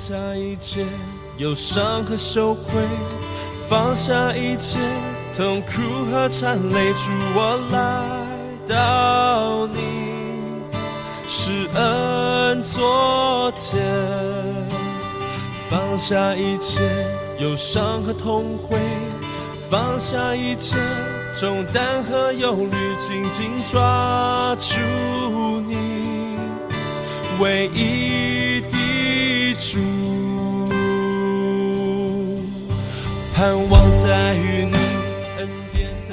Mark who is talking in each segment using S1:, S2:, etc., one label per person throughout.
S1: 下一切忧伤和羞愧，放下一切痛苦和缠累，主我来到你施恩座前，放下一切忧伤和痛悔，放下一切重担和忧虑，紧紧抓住你。唯一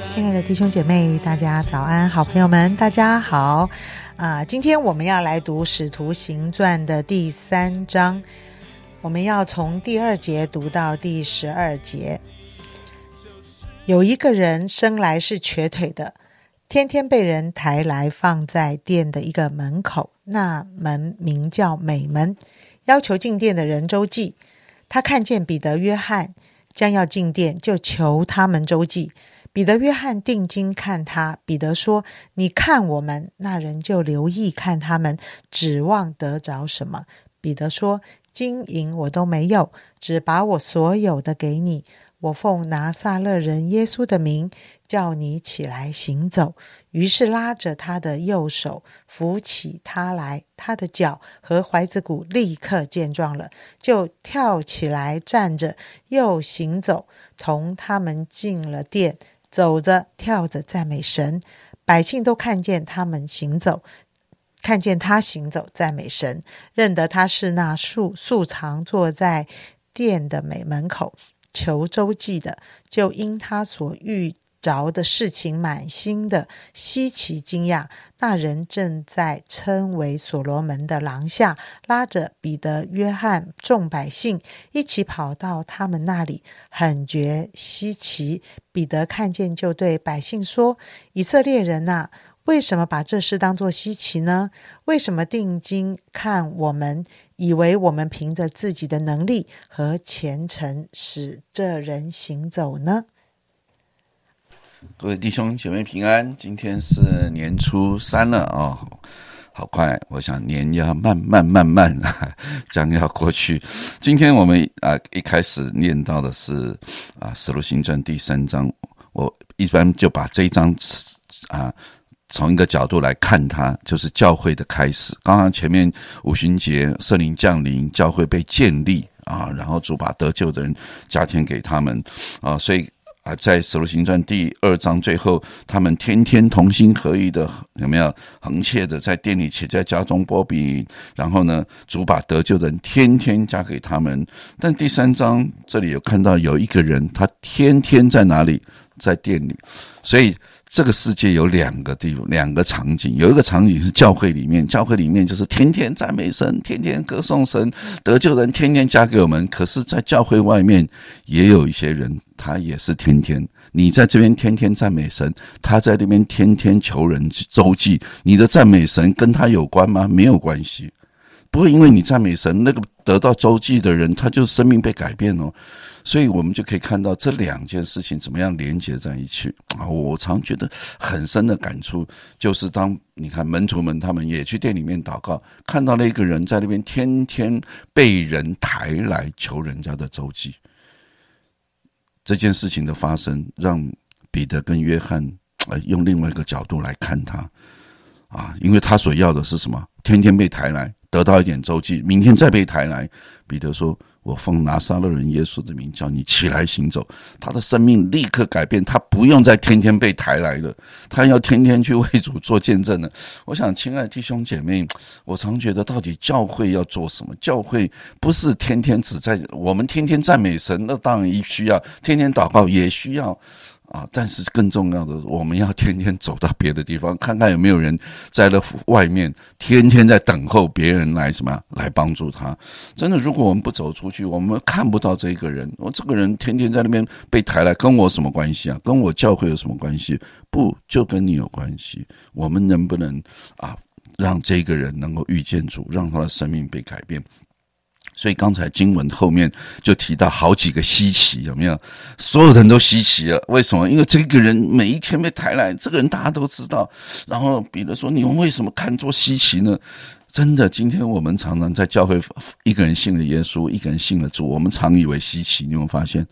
S2: 亲爱的弟兄姐妹，大家早安！好朋友们，大家好！啊，今天我们要来读《使徒行传》的第三章，我们要从第二节读到第十二节。有一个人生来是瘸腿的，天天被人抬来放在店的一个门口，那门名叫美门，要求进店的人周记。他看见彼得、约翰将要进店，就求他们周济。彼得、约翰定睛看他，彼得说：“你看我们。”那人就留意看他们，指望得着什么。彼得说：“金银我都没有，只把我所有的给你。我奉拿撒勒人耶稣的名，叫你起来行走。”于是拉着他的右手扶起他来，他的脚和踝子骨立刻健壮了，就跳起来站着，又行走，同他们进了殿。走着跳着赞美神，百姓都看见他们行走，看见他行走赞美神，认得他是那素素常坐在殿的美门口求周济的，就因他所遇着的事情满心的稀奇惊讶。那人正在称为所罗门的廊下，拉着彼得、约翰众百姓一起跑到他们那里，很觉稀奇。彼得看见，就对百姓说：“以色列人呐、为什么把这事当作稀奇呢？为什么定睛看我们，以为我们凭着自己的能力和虔诚使这人行走呢？”
S3: 各位弟兄姐妹平安，今天是年初三了哦，好快，我想年要慢慢慢慢将要过去。今天我们啊一开始念到的是啊《使徒行传》第三章，我一般就把这一章啊从一个角度来看它，就是教会的开始。刚刚前面五旬节圣灵降临，教会被建立啊，然后主把得救的人加添给他们啊，所以。啊，在《使徒行传》第二章最后，他们天天同心合意的，有没有横切的在店里且在家中剥饼？然后呢，主把得救的人天天加给他们。但第三章这里有看到有一个人，他天天在哪里？在店里。所以这个世界有两个地方，两个场景。有一个场景是教会里面，教会里面就是天天赞美神，天天歌颂神，得救人天天加给我们。可是，在教会外面也有一些人。他也是天天，你在这边天天赞美神，他在那边天天求人周济。你的赞美神跟他有关吗？没有关系，不会因为你赞美神，那个得到周济的人，他就生命被改变哦。所以我们就可以看到这两件事情怎么样连接在一起啊！我常觉得很深的感触，就是当你看门徒们他们也去店里面祷告，看到了一个人在那边天天被人抬来求人家的周济。这件事情的发生，让彼得跟约翰呃用另外一个角度来看他啊，因为他所要的是什么？天天被抬来，得到一点周记，明天再被抬来。彼得说：“我奉拿撒勒人耶稣的名叫你起来行走。”他的生命立刻改变，他不用再天天被抬来了，他要天天去为主做见证了。我想，亲爱的弟兄姐妹，我常觉得，到底教会要做什么？教会不是天天只在我们天天赞美神，那当然也需要；天天祷告也需要。啊！但是更重要的，我们要天天走到别的地方，看看有没有人在那外面天天在等候别人来什么来帮助他。真的，如果我们不走出去，我们看不到这个人。我这个人天天在那边被抬来，跟我什么关系啊？跟我教会有什么关系？不，就跟你有关系。我们能不能啊，让这个人能够遇见主，让他的生命被改变？所以刚才经文后面就提到好几个稀奇，有没有？所有人都稀奇了，为什么？因为这个人每一天被抬来，这个人大家都知道。然后比如说：“你们为什么看作稀奇呢？真的，今天我们常常在教会，一个人信了耶稣，一个人信了主，我们常以为稀奇。你有没有发现，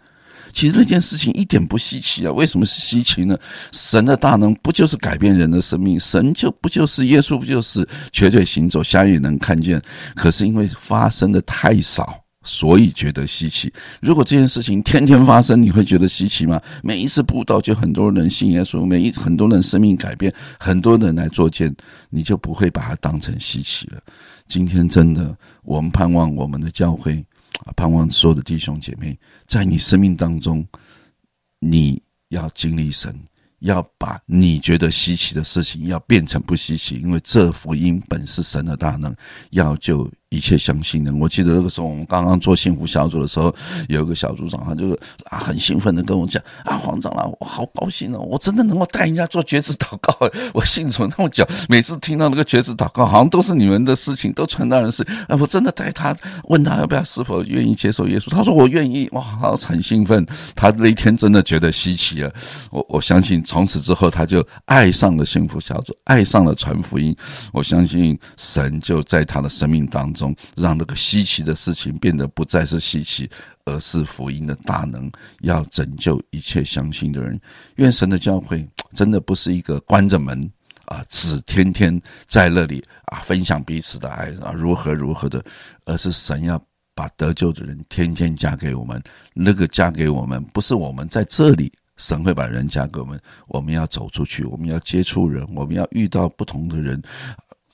S3: 其实那件事情一点不稀奇啊？为什么是稀奇呢？神的大能不就是改变人的生命？神就不就是耶稣不就是瘸腿行走，瞎眼能看见？可是因为发生的太少。所以觉得稀奇。如果这件事情天天发生，你会觉得稀奇吗？每一次布道就很多人信耶稣，每一很多人生命改变，很多人来做见，你就不会把它当成稀奇了。今天真的，我们盼望我们的教会，啊盼望所有的弟兄姐妹，在你生命当中，你要经历神，要把你觉得稀奇的事情，要变成不稀奇，因为这福音本是神的大能，要救。一切相信的。我记得那个时候，我们刚刚做幸福小组的时候，有一个小组长，他就啊很兴奋的跟我讲啊，黄长老，我好高兴哦，我真的能够带人家做绝子祷告。我信主那么久，每次听到那个绝子祷告，好像都是你们的事情，都传道人事。啊，我真的带他问他要不要，是否愿意接受耶稣。他说我愿意，哇，好很兴奋。他那一天真的觉得稀奇了。我我相信从此之后，他就爱上了幸福小组，爱上了传福音。我相信神就在他的生命当中。让那个稀奇的事情变得不再是稀奇，而是福音的大能，要拯救一切相信的人。愿神的教会真的不是一个关着门啊，只天天在那里啊分享彼此的爱啊，如何如何的，而是神要把得救的人天天嫁给我们。那个嫁给我们，不是我们在这里，神会把人嫁给我们。我们要走出去，我们要接触人，我们要遇到不同的人。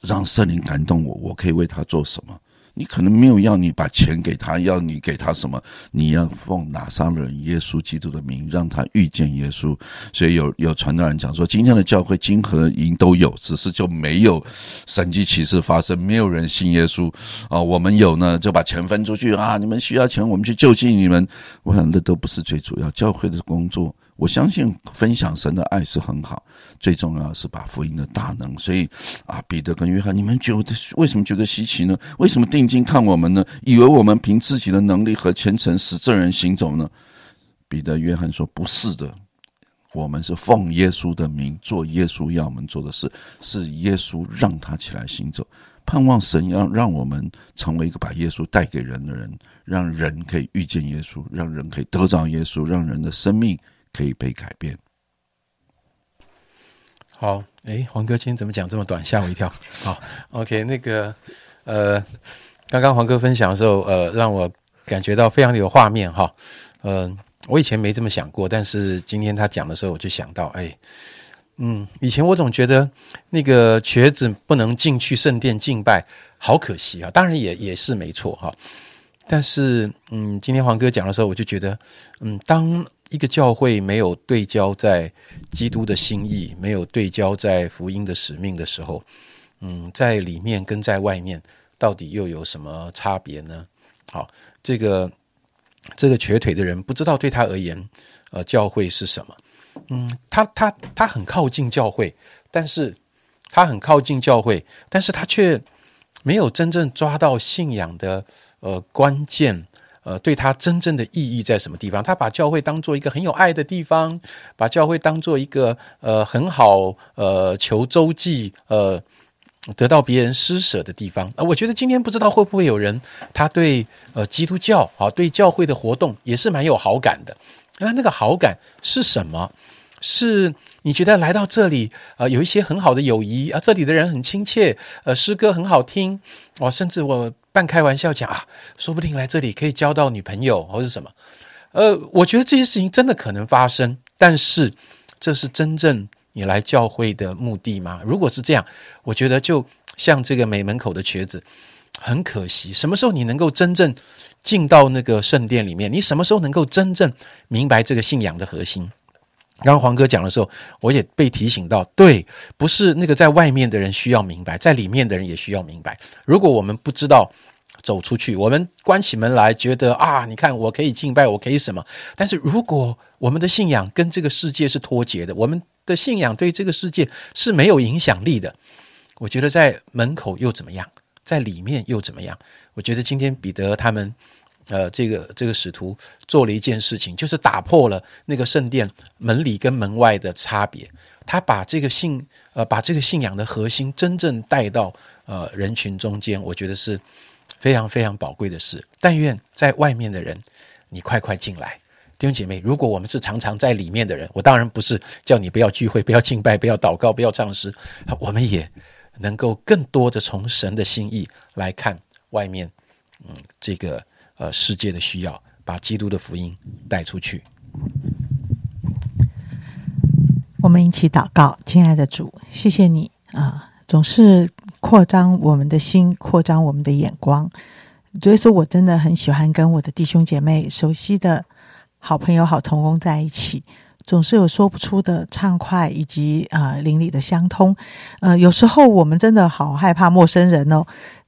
S3: 让圣灵感动我，我可以为他做什么？你可能没有要你把钱给他，要你给他什么？你要奉拿撒勒人耶稣基督的名，让他遇见耶稣。所以有有传道人讲说，今天的教会金和银都有，只是就没有神迹奇事发生，没有人信耶稣啊。我们有呢，就把钱分出去啊。你们需要钱，我们去救济你们。我想那都不是最主要，教会的工作。我相信分享神的爱是很好，最重要是把福音的大能。所以啊，彼得跟约翰，你们觉得为什么觉得稀奇呢？为什么定睛看我们呢？以为我们凭自己的能力和虔诚使这人行走呢？彼得、约翰说：“不是的，我们是奉耶稣的名做耶稣要我们做的事，是耶稣让他起来行走。盼望神要让我们成为一个把耶稣带给人的人，让人可以遇见耶稣，让人可以得着耶稣，让人的生命。”可以被改变。
S4: 好，哎，黄哥今天怎么讲这么短，吓我一跳。好，OK，那个，呃，刚刚黄哥分享的时候，呃，让我感觉到非常的有画面哈。嗯，我以前没这么想过，但是今天他讲的时候，我就想到，哎，嗯，以前我总觉得那个瘸子不能进去圣殿敬拜，好可惜啊。当然也也是没错哈。但是，嗯，今天黄哥讲的时候，我就觉得，嗯，当一个教会没有对焦在基督的心意，没有对焦在福音的使命的时候，嗯，在里面跟在外面到底又有什么差别呢？好，这个这个瘸腿的人不知道对他而言，呃，教会是什么？嗯，他他他很靠近教会，但是他很靠近教会，但是他却没有真正抓到信仰的呃关键。呃，对他真正的意义在什么地方？他把教会当做一个很有爱的地方，把教会当做一个呃很好呃求周济呃得到别人施舍的地方啊。我觉得今天不知道会不会有人他对呃基督教啊对教会的活动也是蛮有好感的。那那个好感是什么？是你觉得来到这里啊有一些很好的友谊啊，这里的人很亲切，呃诗歌很好听哦，甚至我。半开玩笑讲啊，说不定来这里可以交到女朋友或者什么，呃，我觉得这些事情真的可能发生，但是这是真正你来教会的目的吗？如果是这样，我觉得就像这个美门口的瘸子，很可惜。什么时候你能够真正进到那个圣殿里面？你什么时候能够真正明白这个信仰的核心？刚刚黄哥讲的时候，我也被提醒到，对，不是那个在外面的人需要明白，在里面的人也需要明白。如果我们不知道走出去，我们关起门来觉得啊，你看我可以敬拜，我可以什么？但是如果我们的信仰跟这个世界是脱节的，我们的信仰对这个世界是没有影响力的，我觉得在门口又怎么样？在里面又怎么样？我觉得今天彼得他们呃，这个这个使徒做了一件事情，就是打破了那个圣殿门里跟门外的差别。他把这个信，呃，把这个信仰的核心真正带到呃人群中间，我觉得是非常非常宝贵的事。但愿在外面的人，你快快进来，弟兄姐妹。如果我们是常常在里面的人，我当然不是叫你不要聚会、不要敬拜、不要祷告、不要唱诗，我们也能够更多的从神的心意来看外面，嗯，这个呃世界的需要，把基督的福音带出去。
S2: 我们一起祷告，亲爱的主，谢谢你啊，总是扩张我们的心，扩张我们的眼光。所以说我真的很喜欢跟我的弟兄姐妹、熟悉的好朋友、好同工在一起，总是有说不出的畅快，以及啊邻里的相通。呃，有时候我们真的好害怕陌生人哦，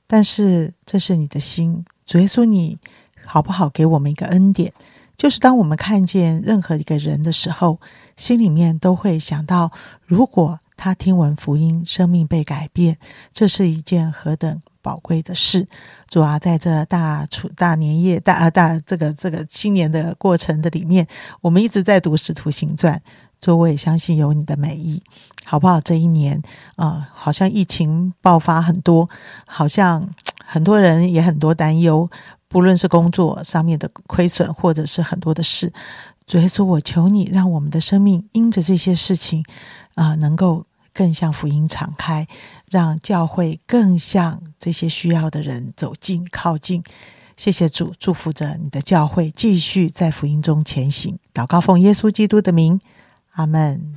S2: 但是这是你的心，主耶稣，你好不好给我们一个恩典？就是当我们看见任何一个人的时候，心里面都会想到，如果他听闻福音，生命被改变，这是一件何等宝贵的事！主啊，在这大初大年夜、大啊大这个这个新年的过程的里面，我们一直在读《使徒行传》，主，我也相信有你的美意，好不好？这一年啊，好像疫情爆发很多，好像很多人也很多担忧。不论是工作上面的亏损，或者是很多的事，主耶稣，我求你，让我们的生命因着这些事情啊，能够更向福音敞开，让教会更向这些需要的人走近靠近。谢谢主，祝福着你的教会继续在福音中前行。祷告奉耶稣基督的名，阿门。